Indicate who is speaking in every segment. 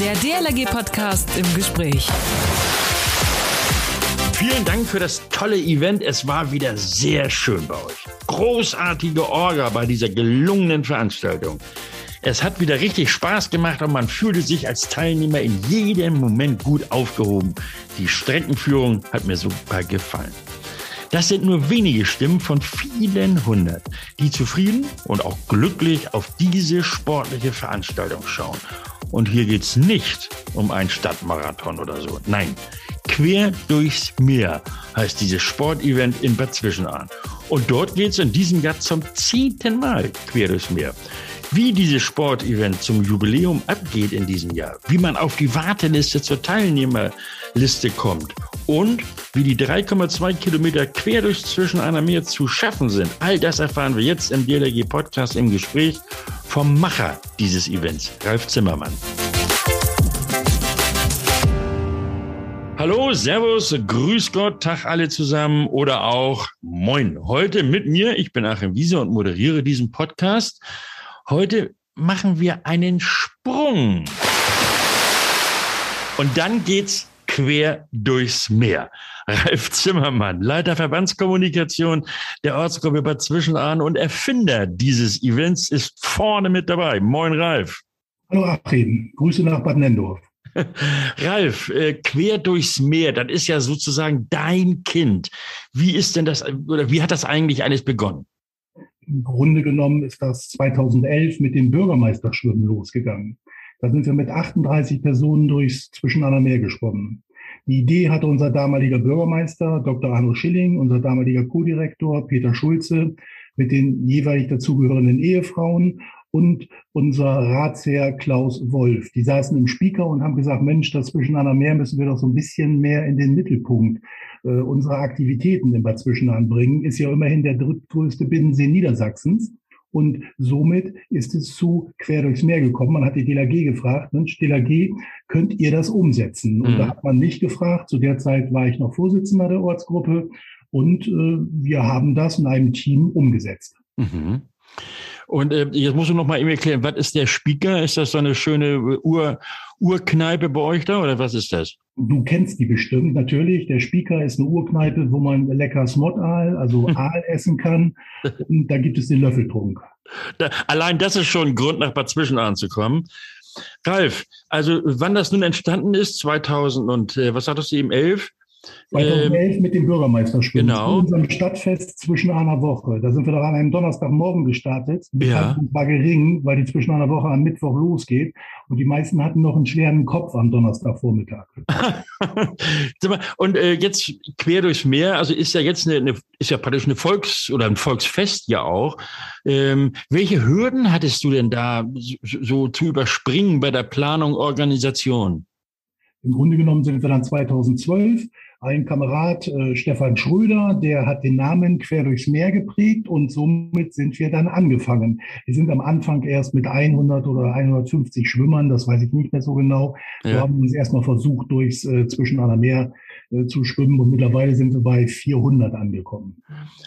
Speaker 1: Der DLRG-Podcast im Gespräch.
Speaker 2: Vielen Dank für das tolle Event. Es war wieder sehr schön bei euch. Großartige Orga bei dieser gelungenen Veranstaltung. Es hat wieder richtig Spaß gemacht und man fühlte sich als Teilnehmer in jedem Moment gut aufgehoben. Die Streckenführung hat mir super gefallen. Das sind nur wenige Stimmen von vielen hundert, die zufrieden und auch glücklich auf diese sportliche Veranstaltung schauen. Und hier geht's nicht um einen Stadtmarathon oder so. Nein, quer durchs Meer heißt dieses Sportevent in Bad Zwischenahn. Und dort geht's in diesem Jahr zum zehnten Mal quer durchs Meer. Wie dieses Sportevent zum Jubiläum abgeht in diesem Jahr, wie man auf die Warteliste zur Teilnehmerliste kommt und wie die 3,2 Kilometer quer durch zwischen einer Meer zu schaffen sind, all das erfahren wir jetzt im DLRG Podcast im Gespräch vom Macher dieses Events, Ralf Zimmermann. Hallo, Servus, Grüß Gott, Tag alle zusammen oder auch Moin. Heute mit mir, ich bin Achim Wiese und moderiere diesen Podcast. Heute machen wir einen Sprung. Und dann geht's quer durchs Meer. Ralf Zimmermann, Leiter Verbandskommunikation der Ortsgruppe Bad Zwischenahn und Erfinder dieses Events, ist vorne mit dabei. Moin, Ralf.
Speaker 3: Hallo, Achim. Grüße nach Bad Nendorf.
Speaker 2: Ralf, äh, quer durchs Meer, das ist ja sozusagen dein Kind. Wie ist denn das, oder wie hat das eigentlich alles begonnen?
Speaker 3: Im Grunde genommen ist das 2011 mit dem Bürgermeisterschwimmen losgegangen. Da sind wir mit 38 Personen durchs Zwischenahner Meer geschwommen. Die Idee hatte unser damaliger Bürgermeister, Dr. Arno Schilling, unser damaliger Co-Direktor Peter Schulze, mit den jeweilig dazugehörenden Ehefrauen und unser Ratsherr Klaus Wolf. Die saßen im Speaker und haben gesagt, Mensch, das Zwischenahner Meer müssen wir doch so ein bisschen mehr in den Mittelpunkt äh, unserer Aktivitäten im Bad Zwischenahn bringen. Ist ja immerhin der drittgrößte Binnensee Niedersachsens. Und somit ist es zu quer durchs Meer gekommen. Man hat die DLAG gefragt, Mensch, DLAG, könnt ihr das umsetzen? Und mhm. da hat man mich gefragt. Zu der Zeit war ich noch Vorsitzender der Ortsgruppe. Und äh, wir haben das in einem Team umgesetzt. Mhm.
Speaker 2: Und äh, jetzt musst du noch mal eben erklären, was ist der Speaker? Ist das so eine schöne Ur Urkneipe bei euch da oder was ist das?
Speaker 3: Du kennst die bestimmt, natürlich. Der Speaker ist eine Urkneipe, wo man lecker Smottaal, also Aal essen kann. Und da gibt es den Löffeltrunk.
Speaker 2: Da, allein das ist schon ein Grund, nach Bad Zwischenahn zu kommen. Ralf, also wann das nun entstanden ist, 2000 und äh, was hattest du eben, 11?
Speaker 3: 2011 ähm, mit dem Bürgermeisterspiel.
Speaker 2: Genau.
Speaker 3: In unserem Stadtfest zwischen einer Woche. Da sind wir doch an einem Donnerstagmorgen gestartet. Die
Speaker 2: ja.
Speaker 3: war gering, weil die zwischen einer Woche am Mittwoch losgeht. Und die meisten hatten noch einen schweren Kopf am Donnerstagvormittag.
Speaker 2: und äh, jetzt quer durchs Meer, also ist ja jetzt eine, eine ist ja praktisch eine Volks- oder ein Volksfest ja auch. Ähm, welche Hürden hattest du denn da so, so zu überspringen bei der Planung, Organisation?
Speaker 3: Im Grunde genommen sind wir dann 2012 ein Kamerad, äh, Stefan Schröder, der hat den Namen Quer durchs Meer geprägt und somit sind wir dann angefangen. Wir sind am Anfang erst mit 100 oder 150 Schwimmern, das weiß ich nicht mehr so genau. Ja. Wir haben uns erstmal versucht, durchs äh, Zwischenaler Meer äh, zu schwimmen und mittlerweile sind wir bei 400 angekommen.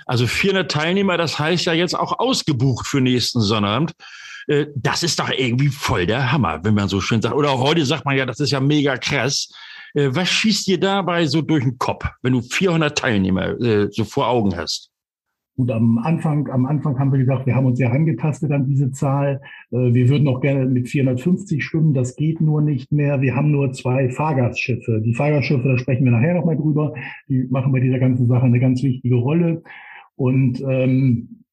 Speaker 2: Also 400 Teilnehmer, das heißt ja jetzt auch ausgebucht für nächsten Sonnabend. Äh, das ist doch irgendwie voll der Hammer, wenn man so schön sagt. Oder heute sagt man ja, das ist ja mega krass. Äh, was schießt dir dabei so durch den Kopf, wenn du 400 Teilnehmer äh, so vor Augen hast?
Speaker 3: Gut, am Anfang, am Anfang haben wir gesagt, wir haben uns ja angetastet an diese Zahl. Äh, wir würden auch gerne mit 450 schwimmen. Das geht nur nicht mehr. Wir haben nur zwei Fahrgastschiffe. Die Fahrgastschiffe, da sprechen wir nachher nochmal drüber. Die machen bei dieser ganzen Sache eine ganz wichtige Rolle. Und ähm,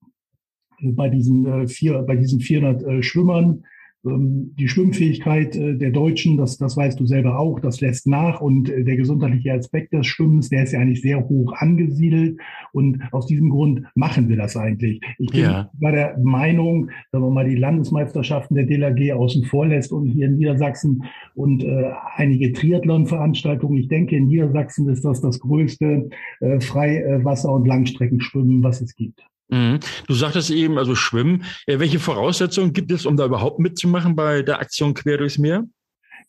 Speaker 3: bei diesen äh, vier, bei diesen 400 äh, Schwimmern die Schwimmfähigkeit äh, der Deutschen, das, das weißt du selber auch, das lässt nach und äh, der gesundheitliche Aspekt des Schwimmens, der ist ja eigentlich sehr hoch angesiedelt und aus diesem Grund machen wir das eigentlich. Ich bin ja. bei der Meinung, wenn man mal die Landesmeisterschaften der DLRG außen vor lässt und hier in Niedersachsen und äh, einige Triathlon-Veranstaltungen, ich denke in Niedersachsen ist das das größte äh, Freiwasser- und Langstreckenschwimmen, was es gibt.
Speaker 2: Mhm. Du sagtest eben, also Schwimmen. Welche Voraussetzungen gibt es, um da überhaupt mitzumachen bei der Aktion Quer durchs Meer?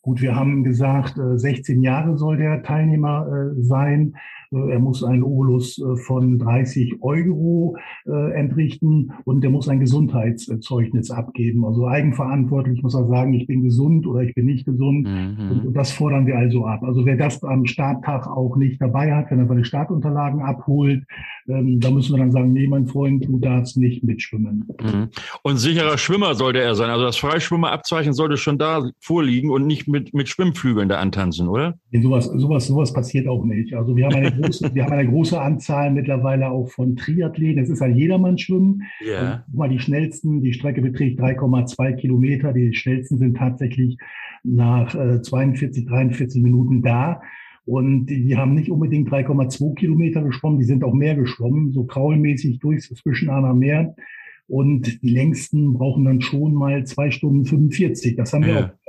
Speaker 3: Gut, wir haben gesagt, 16 äh, Jahre soll der Teilnehmer äh, sein. er muss einen Obolus von 30 Euro entrichten und er muss ein Gesundheitszeugnis abgeben. Also eigenverantwortlich muss er sagen, ich bin gesund oder ich bin nicht gesund. Mhm. Und das fordern wir also ab. Also wer das am Starttag auch nicht dabei hat, wenn er seine Startunterlagen abholt, ähm, da müssen wir dann sagen, nee, mein Freund, du darfst nicht mitschwimmen.
Speaker 2: Mhm. Und sicherer Schwimmer sollte er sein. Also das Freischwimmerabzeichen sollte schon da vorliegen und nicht mit, mit Schwimmflügeln da antanzen, oder?
Speaker 3: Nee, sowas, sowas, sowas passiert auch nicht. Also wir haben eine große, wir haben eine große Anzahl mittlerweile auch von Triathleten. Es ist ein Jedermann-Schwimmen. Ja. Mal die schnellsten, die Strecke beträgt 3,2 Kilometer. Die schnellsten sind tatsächlich nach äh, 42, 43 Minuten da. Und die haben nicht unbedingt 3,2 Kilometer geschwommen, die sind auch mehr geschwommen, so kraulmäßig durchs Zwischenaner Meer. Und die längsten brauchen dann schon mal zwei Stunden 45. Das haben wir ja. auch.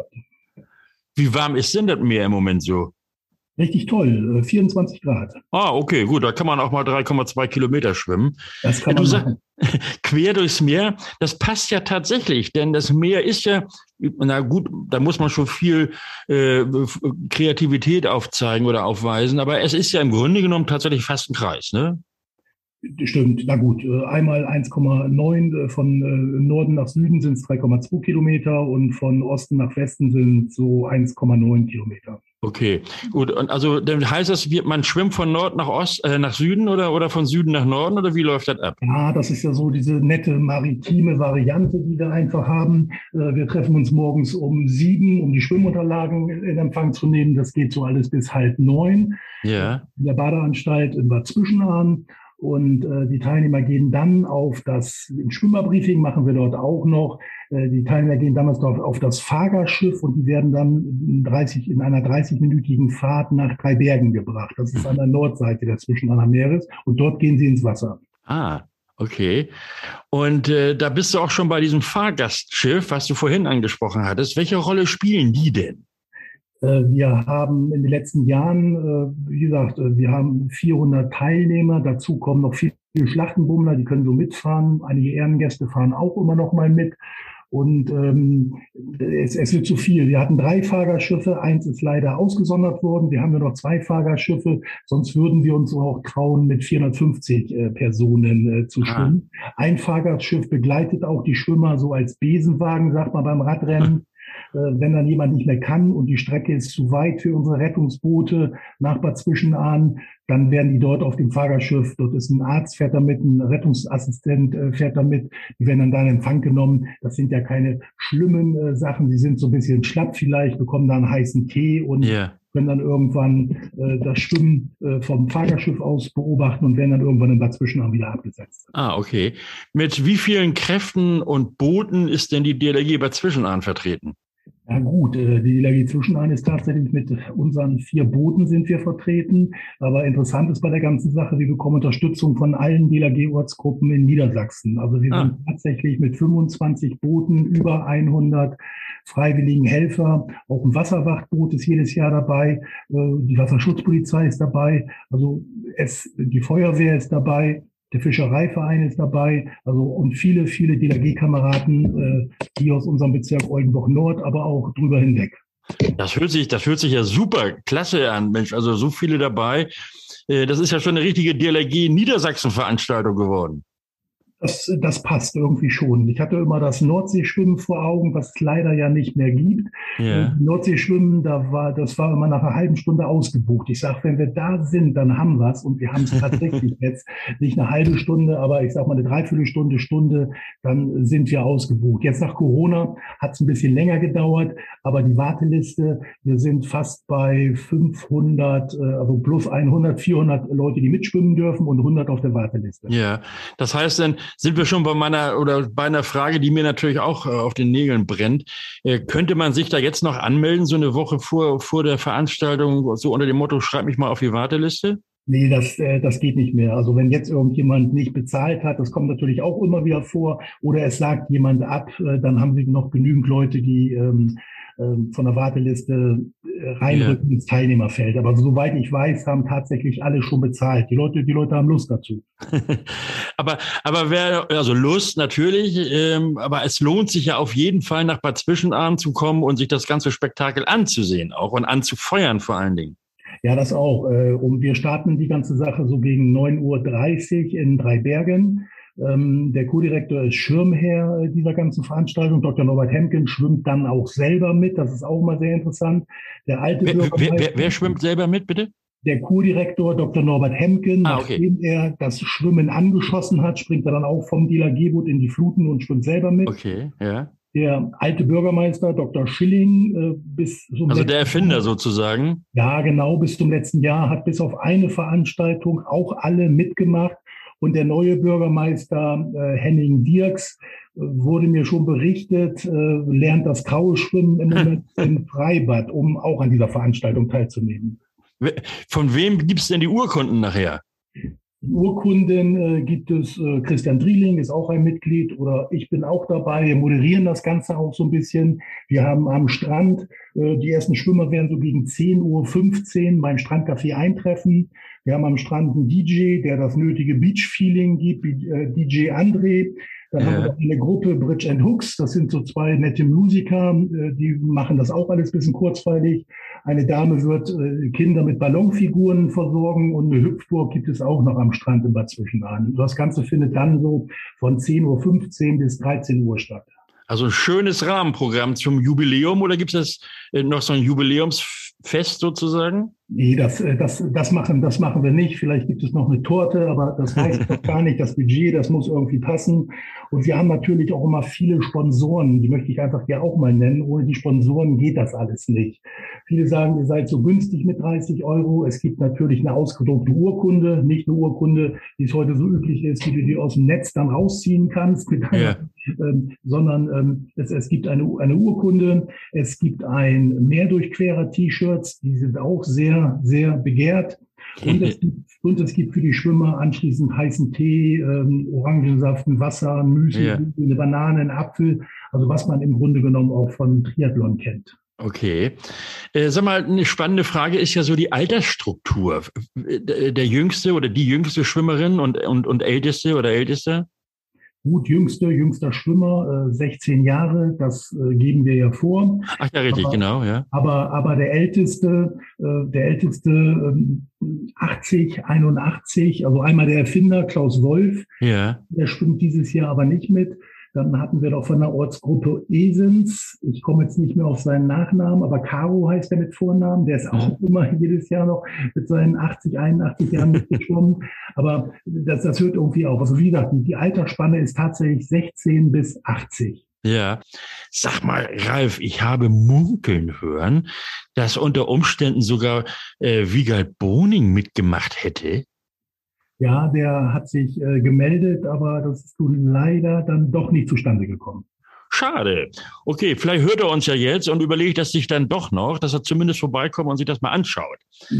Speaker 2: Wie warm ist denn das Meer im Moment so?
Speaker 3: Richtig toll, 24 äh, Grad.
Speaker 2: Ah, okay, gut, da kann man auch mal 3,2 Kilometer schwimmen.
Speaker 3: Das kann man machen.
Speaker 2: quer durchs Meer, das passt ja tatsächlich, denn das Meer ist ja, na gut, da muss man schon viel äh, Kreativität aufzeigen oder aufweisen, aber es ist ja im Grunde genommen tatsächlich fast ein Kreis, ne?
Speaker 3: Stimmt, na gut, äh, einmal 1,9 äh, von Norden nach Süden sind es 3,2 Kilometer und von Osten nach Westen sind so 1,9 Kilometer.
Speaker 2: Okay, gut. Und also dann heißt das, man schwimmt von Nord nach Ost, äh, nach Süden oder, oder von Süden nach Norden oder wie läuft das ab?
Speaker 3: Ja, das ist ja so diese nette maritime Variante, die wir einfach haben. Äh, wir treffen uns morgens um sieben, um die Schwimmunterlagen in Empfang zu nehmen. Das geht so alles bis halb neun. Ja. In der Badeanstalt in Bad Zwischenahn. Und äh, die Teilnehmer gehen dann auf das Schwimmerbriefing, machen wir dort auch noch. Äh, die Teilnehmer gehen damals auf, auf das Fagerschiff und die werden dann in, 30, in einer 30-minütigen Fahrt nach drei Bergen gebracht. Das ist an der Nordseite der Zwischenaner Meeres und dort gehen sie ins Wasser.
Speaker 2: Ah, okay. Und äh, da bist du auch schon bei diesem Fahrgastschiff, was du vorhin angesprochen hattest. Welche Rolle spielen die denn?
Speaker 3: Äh, wir haben in den letzten Jahren, äh, wie gesagt, äh, wir haben 400 Teilnehmer. Dazu kommen noch viele Schlachtenbummler, die können so mitfahren. Einige Ehrengäste fahren auch immer noch mal mit. Und ähm, es, es wird zu viel. Wir hatten drei Fahrerschiffe, eins ist leider ausgesondert worden. Wir haben ja noch zwei Fahrerschiffe, sonst würden wir uns auch trauen, mit 450 äh, Personen äh, zu schwimmen. Ein Fahrgastschiff begleitet auch die Schwimmer so als Besenwagen, sagt man beim Radrennen. Äh, wenn dann jemand nicht mehr kann und die Strecke ist zu weit für unsere Rettungsboote nach Bad Zwischenahn, dann werden die dort auf dem Fahrgastschiff, dort ist ein Arzt, fährt damit, ein Rettungsassistent äh, fährt damit, die werden dann da in Empfang genommen. Das sind ja keine schlimmen äh, Sachen, sie sind so ein bisschen schlapp vielleicht, bekommen dann heißen Tee und yeah. können dann irgendwann äh, das Schwimmen äh, vom Fahrgastschiff aus beobachten und werden dann irgendwann in Bad Zwischenahn wieder abgesetzt.
Speaker 2: Ah, okay. Mit wie vielen Kräften und Booten ist denn die DLRG Bad Zwischenahn vertreten?
Speaker 3: Ja gut, äh, die Zwischenahn ist tatsächlich mit unseren vier Booten sind wir vertreten. Aber interessant ist bei der ganzen Sache, wir bekommen Unterstützung von allen DLRG-Ortsgruppen in Niedersachsen. Also wir ah. sind tatsächlich mit 25 Booten, über 100 freiwilligen Helfer. Auch ein Wasserwachtboot ist jedes Jahr dabei. Äh, die Wasserschutzpolizei ist dabei. Also es, die Feuerwehr ist dabei der Fischereiverein ist dabei, also und viele, viele DLRG-Kameraden, äh, die aus unserem Bezirk Oldenburg Nord, aber auch drüber hinweg.
Speaker 2: Das hört sich, das hört sich ja super klasse an, Mensch. Also so viele dabei. Äh, das ist ja schon eine richtige DLRG Niedersachsen-Veranstaltung geworden.
Speaker 3: Das, das passt irgendwie schon. Ich hatte immer das Nordseeschwimmen vor Augen, was es leider ja nicht mehr gibt. Yeah. Nordseeschwimmen, da war, das war immer nach einer halben Stunde ausgebucht. Ich sage, wenn wir da sind, dann haben wir es. Und wir haben es tatsächlich jetzt nicht eine halbe Stunde, aber ich sage mal eine Dreiviertelstunde, Stunde, dann sind wir ausgebucht. Jetzt nach Corona hat es ein bisschen länger gedauert, aber die Warteliste, wir sind fast bei 500, äh, also plus 100, 400 Leute, die mitschwimmen dürfen und 100 auf der Warteliste.
Speaker 2: Ja, das heißt dann, sind wir schon bei meiner oder bei einer Frage, die mir natürlich auch äh, auf den Nägeln brennt. Äh, könnte man sich da jetzt noch anmelden, so eine Woche vor, vor der Veranstaltung, so unter dem Motto, schreib mich mal auf die Warteliste?
Speaker 3: Nee, das, äh, das geht nicht mehr. Also wenn jetzt irgendjemand nicht bezahlt hat, das kommt natürlich auch immer wieder vor, oder es sagt jemand ab, äh, dann haben wir noch genügend Leute, die ähm, von der Warteliste äh, reinrücken ja. ins Teilnehmerfeld. Aber soweit ich weiß, haben tatsächlich alle schon bezahlt. Die Leute, die Leute haben Lust dazu.
Speaker 2: aber, aber wer, also Lust natürlich, ähm, aber es lohnt sich ja auf jeden Fall nach Bad Zwischenahn zu kommen und sich das ganze Spektakel anzusehen auch und anzufeuern vor allen Dingen.
Speaker 3: Ja, das auch. Äh, und wir starten die ganze Sache so gegen 9.30 Uhr in Dreibergen. Ähm, der Co-Direktor ist Schirmherr dieser ganzen Veranstaltung. Dr. Norbert Hemken schwimmt dann auch selber mit. Das ist auch mal sehr interessant.
Speaker 2: Der alte wer, wer, wer, wer schwimmt selber mit, bitte?
Speaker 3: der Co-Direktor Dr. Norbert Hemken, ah, okay. nachdem er das Schwimmen angeschossen hat, springt er dann auch vom Dieler Gebot in die Fluten und schwimmt selber mit.
Speaker 2: Okay, ja.
Speaker 3: Der alte Bürgermeister Dr. Schilling äh, bis
Speaker 2: zum Also der Erfinder Jahr, sozusagen.
Speaker 3: Ja, genau, bis zum letzten Jahr hat bis auf eine Veranstaltung auch alle mitgemacht. Und der neue Bürgermeister äh, Henning Dirks äh, wurde mir schon berichtet, äh, lernt das graue Schwimmen im Moment im Freibad, um auch an dieser Veranstaltung teilzunehmen.
Speaker 2: Von wem gibt es denn die Urkunden nachher?
Speaker 3: Urkunden äh, gibt es, äh, Christian Drieling ist auch ein Mitglied oder ich bin auch dabei. Wir moderieren das Ganze auch so ein bisschen. Wir haben am Strand, äh, die ersten Schwimmer werden so gegen 10.15 Uhr beim Strandcafé eintreffen. Wir haben am Strand einen DJ, der das nötige Beach-Feeling gibt, äh, DJ André. Dann ja. haben wir eine Gruppe Bridge and Hooks, das sind so zwei nette Musiker, äh, die machen das auch alles bisschen kurzweilig. Eine Dame wird äh, Kinder mit Ballonfiguren versorgen und eine Hüpfburg gibt es auch noch am Strand im Bad Zwischenahn. Das Ganze findet dann so von 10.15 Uhr bis 13 Uhr statt.
Speaker 2: Also ein schönes Rahmenprogramm zum Jubiläum oder gibt es noch so ein Jubiläumsfest sozusagen?
Speaker 3: Nee, das, äh, das, das, machen, das machen wir nicht. Vielleicht gibt es noch eine Torte, aber das reicht doch gar nicht. Das Budget, das muss irgendwie passen. Und wir haben natürlich auch immer viele Sponsoren, die möchte ich einfach hier auch mal nennen. Ohne die Sponsoren geht das alles nicht. Viele sagen, ihr seid so günstig mit 30 Euro. Es gibt natürlich eine ausgedruckte Urkunde, nicht eine Urkunde, wie es heute so üblich ist, die du dir aus dem Netz dann rausziehen kannst, ja. ähm, sondern ähm, es, es gibt eine, eine Urkunde. Es gibt ein Mehrdurchquerer-T-Shirts, die sind auch sehr sehr, begehrt. Und es, gibt, und es gibt für die Schwimmer anschließend heißen Tee, ähm, Orangensaft, Wasser, Müsli, ja. eine Banane, einen Apfel. Also was man im Grunde genommen auch von Triathlon kennt.
Speaker 2: Okay. Äh, sag mal, eine spannende Frage ist ja so die Altersstruktur. Der jüngste oder die jüngste Schwimmerin und, und, und älteste oder älteste?
Speaker 3: Gut jüngste, jüngster Schwimmer, äh, 16 Jahre, das äh, geben wir ja vor.
Speaker 2: Ach ja, richtig, aber, genau, ja.
Speaker 3: Aber, aber der älteste, äh, der älteste ähm, 80, 81, also einmal der Erfinder Klaus Wolf, ja. der schwimmt dieses Jahr aber nicht mit. Dann hatten wir doch von der Ortsgruppe Esens, ich komme jetzt nicht mehr auf seinen Nachnamen, aber Caro heißt er mit Vornamen, der ist auch mhm. immer jedes Jahr noch mit seinen 80, 81 Jahren mitgeschwommen. Aber das, das hört irgendwie auf. Also wie gesagt, die, die Altersspanne ist tatsächlich 16 bis 80.
Speaker 2: Ja, sag mal, Ralf, ich habe munkeln hören, dass unter Umständen sogar äh, Wiegald Boning mitgemacht hätte.
Speaker 3: Ja, der hat sich äh, gemeldet, aber das ist nun leider dann doch nicht zustande gekommen.
Speaker 2: Schade. Okay, vielleicht hört er uns ja jetzt und überlegt das sich dann doch noch, dass er zumindest vorbeikommt und sich das mal anschaut.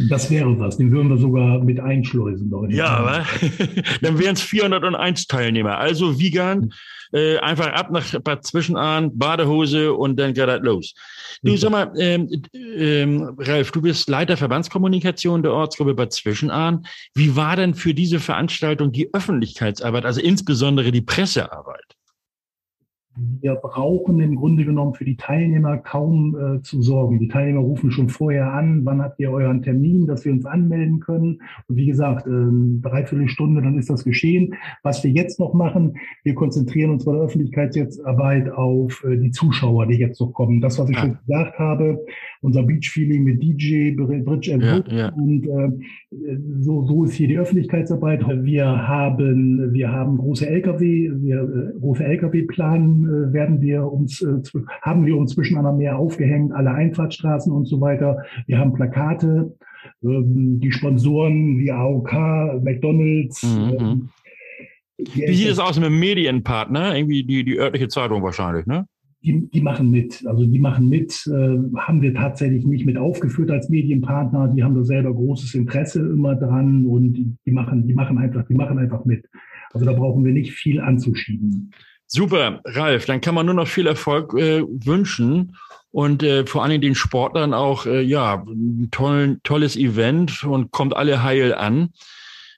Speaker 3: Das wäre was. Den würden wir sogar mit einschleusen.
Speaker 2: ja, aber dann wären es 401 Teilnehmer. Also Wiegand, äh, einfach ab nach Bad Zwischenahn, Badehose und dann geht das los. Du sag mal, ähm, ähm, Ralf, du bist Leiter Verbandskommunikation der Ortsgruppe Bad Zwischenahn. Wie war denn für diese Veranstaltung die Öffentlichkeitsarbeit, also insbesondere die Pressearbeit?
Speaker 3: Wir brauchen im Grunde genommen für die Teilnehmer kaum äh, zu sorgen. Die Teilnehmer rufen schon vorher an, wann habt ihr euren Termin, dass wir uns anmelden können. Und wie gesagt, äh, dreiviertel Stunde, dann ist das geschehen. Was wir jetzt noch machen, wir konzentrieren uns bei der Öffentlichkeitsarbeit auf äh, die Zuschauer, die jetzt noch kommen. Das, was ich ja. schon gesagt habe, unser Beach-Feeling mit DJ, Bridge and ja, ja. und äh, so, so ist hier die Öffentlichkeitsarbeit. Wir haben, wir haben große LKW, wir äh, große LKW-Planen äh, werden wir uns, äh, haben wir uns zwischen einer Meer aufgehängt, alle Einfahrtstraßen und so weiter. Wir haben Plakate, ähm, die Sponsoren wie AOK, McDonalds. Mhm. Ähm,
Speaker 2: wie sieht es aus mit Medienpartner? Irgendwie die, die örtliche Zeitung wahrscheinlich, ne?
Speaker 3: Die, die machen mit. Also die machen mit, äh, haben wir tatsächlich nicht mit aufgeführt als Medienpartner. Die haben da selber großes Interesse immer dran und die, die machen, die machen einfach, die machen einfach mit. Also da brauchen wir nicht viel anzuschieben.
Speaker 2: Super, Ralf, dann kann man nur noch viel Erfolg äh, wünschen und äh, vor allen Dingen den Sportlern auch, äh, ja, ein tollen, tolles Event und kommt alle heil an.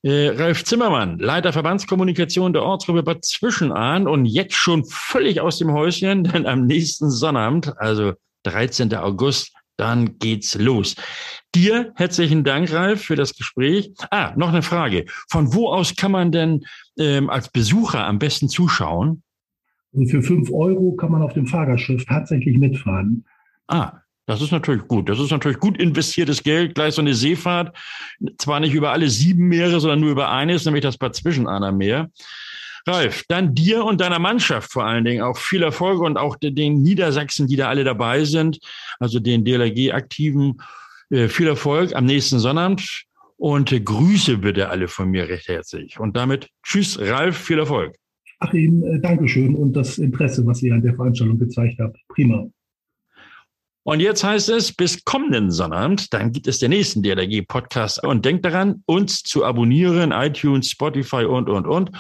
Speaker 2: Äh, Ralf Zimmermann, Leiter Verbandskommunikation der Ortsgruppe Bad Zwischenahn und jetzt schon völlig aus dem Häuschen, denn am nächsten Sonnabend, also 13. August, dann geht's los. Dir herzlichen Dank, Ralf, für das Gespräch. Ah, noch eine Frage. Von wo aus kann man denn ähm, als Besucher am besten zuschauen?
Speaker 3: Also für fünf Euro kann man auf dem Fahrgastschiff tatsächlich mitfahren.
Speaker 2: Ah, das ist natürlich gut. Das ist natürlich gut investiertes Geld. Gleich so eine Seefahrt. Zwar nicht über alle sieben Meere, sondern nur über eines, nämlich das Pazwischenaner Meer. Ralf, dann dir und deiner Mannschaft vor allen Dingen auch viel Erfolg und auch den Niedersachsen, die da alle dabei sind, also den DLRG-Aktiven, äh, viel Erfolg am nächsten Sonnabend und Grüße bitte alle von mir recht herzlich. Und damit tschüss, Ralf, viel Erfolg.
Speaker 3: Achim, äh, Dankeschön und das Interesse, was ihr an der Veranstaltung gezeigt habt. Prima.
Speaker 2: Und jetzt heißt es, bis kommenden Sonnabend, dann gibt es den nächsten DLRG-Podcast. Und denkt daran, uns zu abonnieren, iTunes, Spotify und, und, und.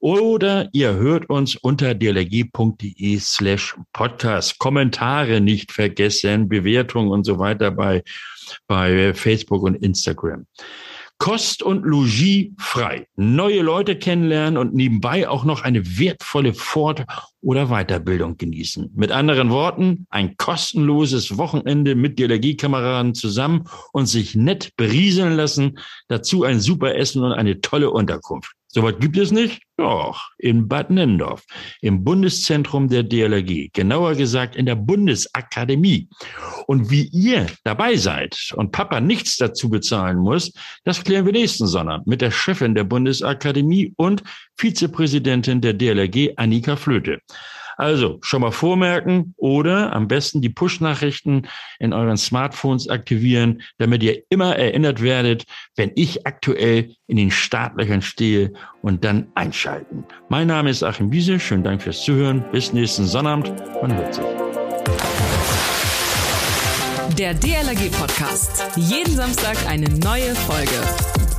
Speaker 2: Oder ihr hört uns unter dlg.de slash podcast. Kommentare nicht vergessen, Bewertungen und so weiter bei, bei Facebook und Instagram. Kost und Logis frei. Neue Leute kennenlernen und nebenbei auch noch eine wertvolle Fort- oder Weiterbildung genießen. Mit anderen Worten, ein kostenloses Wochenende mit DLRG-Kameraden zusammen und sich nett berieseln lassen. Dazu ein super Essen und eine tolle Unterkunft. Soweit gibt es nicht? Doch, in Bad Nendorf, im Bundeszentrum der DLRG, genauer gesagt in der Bundesakademie. Und wie ihr dabei seid und Papa nichts dazu bezahlen muss, das klären wir nächsten Sonntag mit der Chefin der Bundesakademie und Vizepräsidentin der DLRG, Annika Flöte. Also schon mal vormerken oder am besten die Push-Nachrichten in euren Smartphones aktivieren, damit ihr immer erinnert werdet, wenn ich aktuell in den Startlöchern stehe und dann einschalten. Mein Name ist Achim Wiese. Schönen Dank fürs Zuhören. Bis nächsten Sonnabend. Man hört sich.
Speaker 1: Der DLRG Podcast. Jeden Samstag eine neue Folge.